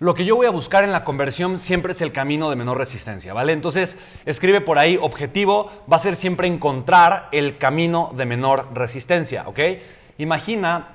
lo que yo voy a buscar en la conversión siempre es el camino de menor resistencia, ¿vale? Entonces, escribe por ahí, objetivo va a ser siempre encontrar el camino de menor resistencia, ¿ok? Imagina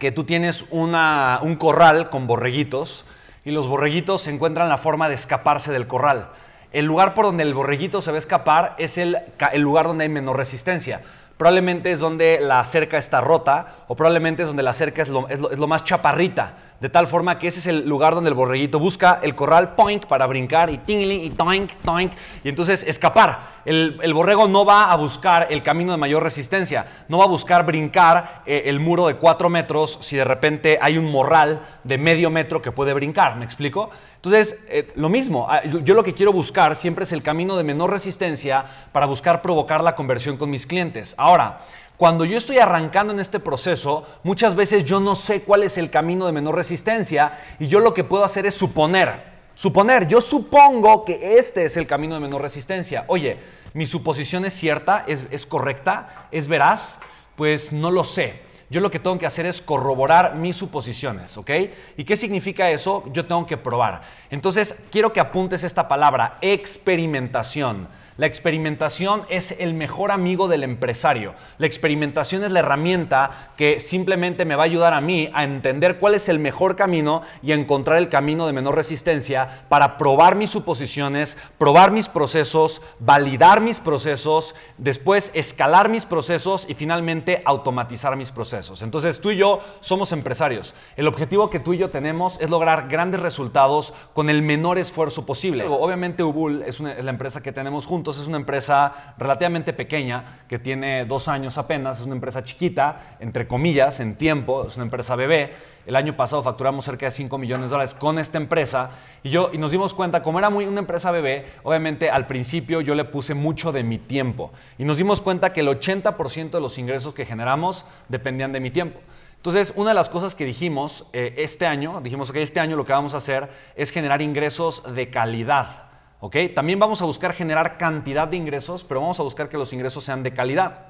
que tú tienes un corral con borreguitos y los borreguitos encuentran la forma de escaparse del corral. El lugar por donde el borreguito se va a escapar es el lugar donde hay menor resistencia probablemente es donde la cerca está rota o probablemente es donde la cerca es lo, más chaparrita. De tal forma que ese es el lugar donde el borreguito busca el corral point para brincar y tingling y toink, toink y entonces escapar. El, borrego no va a buscar el camino de mayor resistencia, no va a buscar brincar eh, el muro de cuatro metros si de repente hay un morral de medio metro que puede brincar. ¿Me explico? Entonces, eh, lo mismo, ah, yo lo que quiero buscar siempre es el camino de menor resistencia para buscar provocar la conversión con mis clientes. Ahora, cuando yo estoy arrancando en este proceso, muchas veces yo no sé cuál es el camino de menor resistencia y yo lo que puedo hacer es suponer. Suponer, yo supongo que este es el camino de menor resistencia. Oye, ¿mi suposición es cierta? ¿Es, correcta? ¿Es veraz? Pues no lo sé yo lo que tengo que hacer es corroborar mis suposiciones, ¿ok? ¿Y qué significa eso? Yo tengo que probar. Entonces, quiero que apuntes esta palabra, experimentación. La experimentación es el mejor amigo del empresario. La experimentación es la herramienta que simplemente me va a ayudar a mí a entender cuál es el mejor camino y encontrar el camino de menor resistencia para probar mis suposiciones, probar mis procesos, validar mis procesos, después escalar mis procesos y finalmente automatizar mis procesos. Entonces tú y yo somos empresarios. El objetivo que tú y yo tenemos es lograr grandes resultados con el menor esfuerzo posible. Obviamente Ubul es, la empresa que tenemos juntos es una empresa relativamente pequeña que tiene dos años apenas, es una empresa chiquita, entre comillas, en tiempo, es una empresa bebé. El año pasado facturamos cerca de 5 millones de dólares con esta empresa y, yo, y nos dimos cuenta, como era muy una empresa bebé, obviamente al principio yo le puse mucho de mi tiempo y nos dimos cuenta que el 80% de los ingresos que generamos dependían de mi tiempo. Entonces, una de las cosas que dijimos eh, este año, dijimos que este año lo que vamos a hacer es generar ingresos de calidad. También vamos a buscar generar cantidad de ingresos, pero vamos a buscar que los ingresos sean de calidad.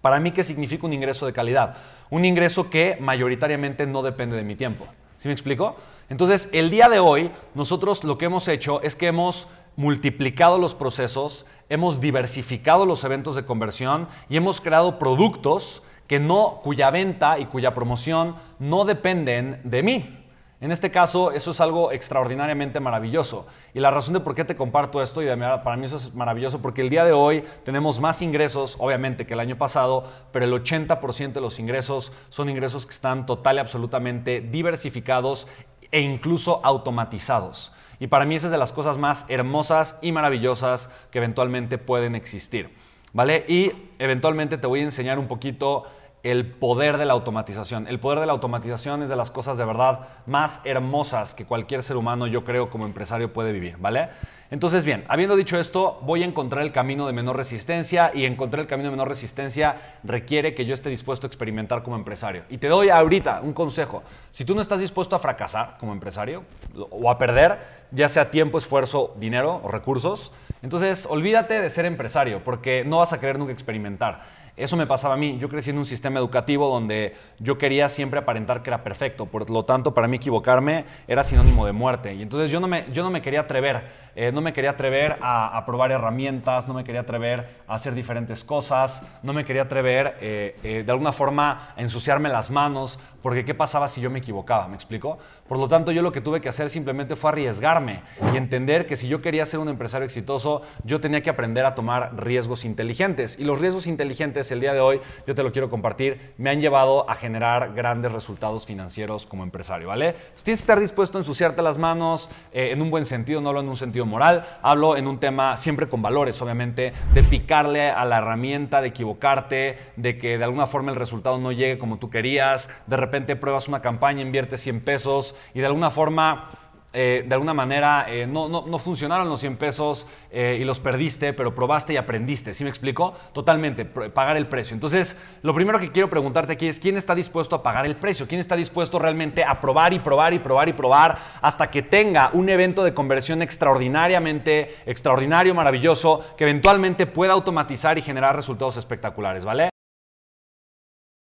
Para mí, ¿qué significa un ingreso de calidad? Un ingreso que mayoritariamente no depende de mi tiempo. ¿Sí me explico? Entonces, el día de hoy, nosotros lo que hemos hecho es que hemos multiplicado los procesos, hemos diversificado los eventos de conversión y hemos creado productos que no, cuya venta y cuya promoción no dependen de mí. En este caso, eso es algo extraordinariamente maravilloso. Y la razón de por qué te comparto esto, y para mí eso es maravilloso, porque el día de hoy tenemos más ingresos, obviamente, que el año pasado, pero el 80% de los ingresos son ingresos que están total y absolutamente diversificados e incluso automatizados. Y para mí esa es de las cosas más hermosas y maravillosas que eventualmente pueden existir. ¿Vale? Y eventualmente te voy a enseñar un poquito el poder de la automatización. El poder de la automatización es de las cosas de verdad más hermosas que cualquier ser humano, yo creo, como empresario puede vivir, ¿vale? Entonces, bien, habiendo dicho esto, voy a encontrar el camino de menor resistencia y encontrar el camino de menor resistencia requiere que yo esté dispuesto a experimentar como empresario. Y te doy ahorita un consejo. Si tú no estás dispuesto a fracasar como empresario o a perder, ya sea tiempo, esfuerzo, dinero o recursos, entonces olvídate de ser empresario porque no vas a querer nunca experimentar. Eso me pasaba a mí. Yo crecí en un sistema educativo donde yo quería siempre aparentar que era perfecto. Por lo tanto, para mí equivocarme era sinónimo de muerte. Y entonces yo no me, yo no me quería atrever. Eh, no me quería atrever a, probar herramientas, no me quería atrever a hacer diferentes cosas, no me quería atrever eh, eh, de alguna forma a ensuciarme las manos, porque ¿qué pasaba si yo me equivocaba? ¿Me explico? Por lo tanto, yo lo que tuve que hacer simplemente fue arriesgarme y entender que si yo quería ser un empresario exitoso, yo tenía que aprender a tomar riesgos inteligentes. Y los riesgos inteligentes el día de hoy, yo te lo quiero compartir, me han llevado a generar grandes resultados financieros como empresario, ¿vale? tienes que estar dispuesto a ensuciarte las manos eh, en un buen sentido, no hablo en un sentido moral, hablo en un tema siempre con valores, obviamente, de picarle a la herramienta, de equivocarte, de que de alguna forma el resultado no llegue como tú querías, de repente pruebas una campaña, inviertes 100 pesos y de alguna forma eh, de alguna manera eh, no, no, funcionaron los 100 pesos eh, y los perdiste, pero probaste y aprendiste. ¿Sí me explico? Totalmente, pagar el precio. Entonces, lo primero que quiero preguntarte aquí es, ¿quién está dispuesto a pagar el precio? ¿Quién está dispuesto realmente a probar y probar y probar y probar hasta que tenga un evento de conversión extraordinariamente, extraordinario, maravilloso, que eventualmente pueda automatizar y generar resultados espectaculares, ¿vale?